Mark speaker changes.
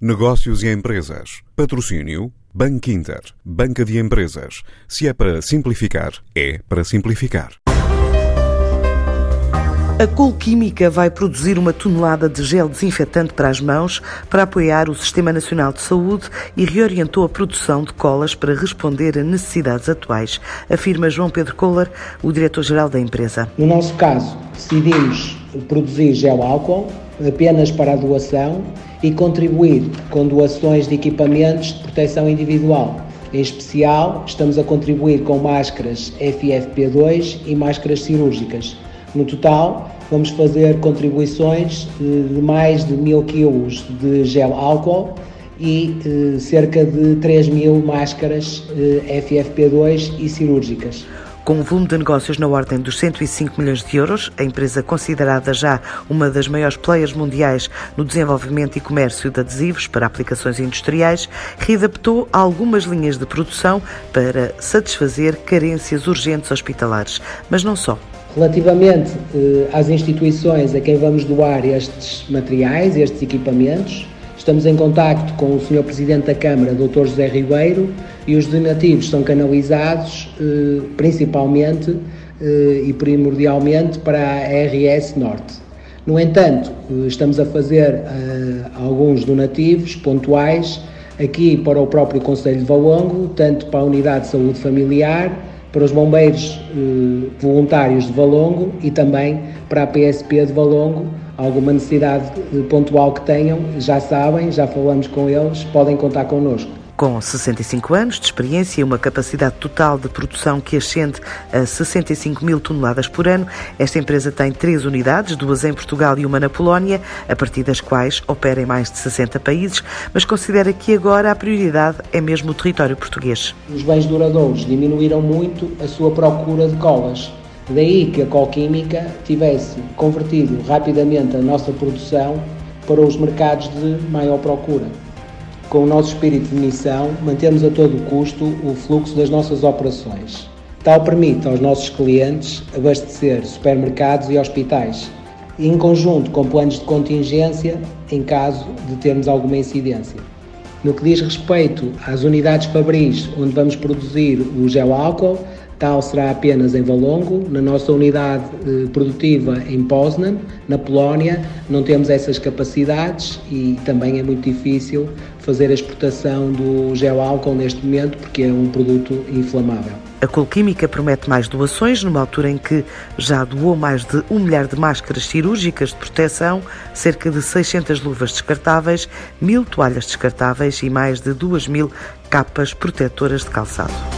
Speaker 1: Negócios e empresas. Patrocínio. Banco Inter. Banca de empresas. Se é para simplificar, é para simplificar.
Speaker 2: A Colquímica vai produzir uma tonelada de gel desinfetante para as mãos para apoiar o Sistema Nacional de Saúde e reorientou a produção de colas para responder a necessidades atuais, afirma João Pedro Kohler, o diretor-geral da empresa.
Speaker 3: No nosso caso, decidimos produzir gel álcool apenas para a doação e contribuir com doações de equipamentos de proteção individual. Em especial, estamos a contribuir com máscaras FFP2 e máscaras cirúrgicas. No total, vamos fazer contribuições de mais de mil quilos de gel álcool e eh, cerca de 3 mil máscaras eh, FFP2 e cirúrgicas.
Speaker 2: Com um volume de negócios na ordem dos 105 milhões de euros, a empresa considerada já uma das maiores players mundiais no desenvolvimento e comércio de adesivos para aplicações industriais, readaptou algumas linhas de produção para satisfazer carências urgentes hospitalares, mas não só.
Speaker 3: Relativamente eh, às instituições a quem vamos doar estes materiais, estes equipamentos, Estamos em contacto com o Sr. Presidente da Câmara, Dr. José Ribeiro, e os donativos são canalizados eh, principalmente eh, e primordialmente para a RS Norte. No entanto, eh, estamos a fazer alguns donativos pontuais aqui para o próprio Conselho de Valongo, tanto para a Unidade de Saúde Familiar, para os bombeiros voluntários de Valongo e também para a PSP de Valongo, alguma necessidade pontual que tenham, já sabem, já falamos com eles, podem contar connosco.
Speaker 2: Com 65 anos de experiência e uma capacidade total de produção que ascende a 65 mil toneladas por ano, esta empresa tem três unidades, duas em Portugal e uma na Polónia, a partir das quais opera em mais de 60 países, mas considera que agora a prioridade é mesmo o território português.
Speaker 3: Os bens duradouros diminuíram muito a sua procura de colas Daí que a Colquímica tivesse convertido rapidamente a nossa produção para os mercados de maior procura. Com o nosso espírito de missão, mantemos a todo custo o fluxo das nossas operações. Tal permite aos nossos clientes abastecer supermercados e hospitais, em conjunto com planos de contingência em caso de termos alguma incidência. No que diz respeito às unidades fabris onde vamos produzir o gel álcool, Tal será apenas em Valongo, na nossa unidade eh, produtiva em Poznan, na Polónia, não temos essas capacidades e também é muito difícil fazer a exportação do gel álcool neste momento porque é um produto inflamável.
Speaker 2: A Colquímica promete mais doações numa altura em que já doou mais de um milhar de máscaras cirúrgicas de proteção, cerca de 600 luvas descartáveis, mil toalhas descartáveis e mais de 2 mil capas protetoras de calçado.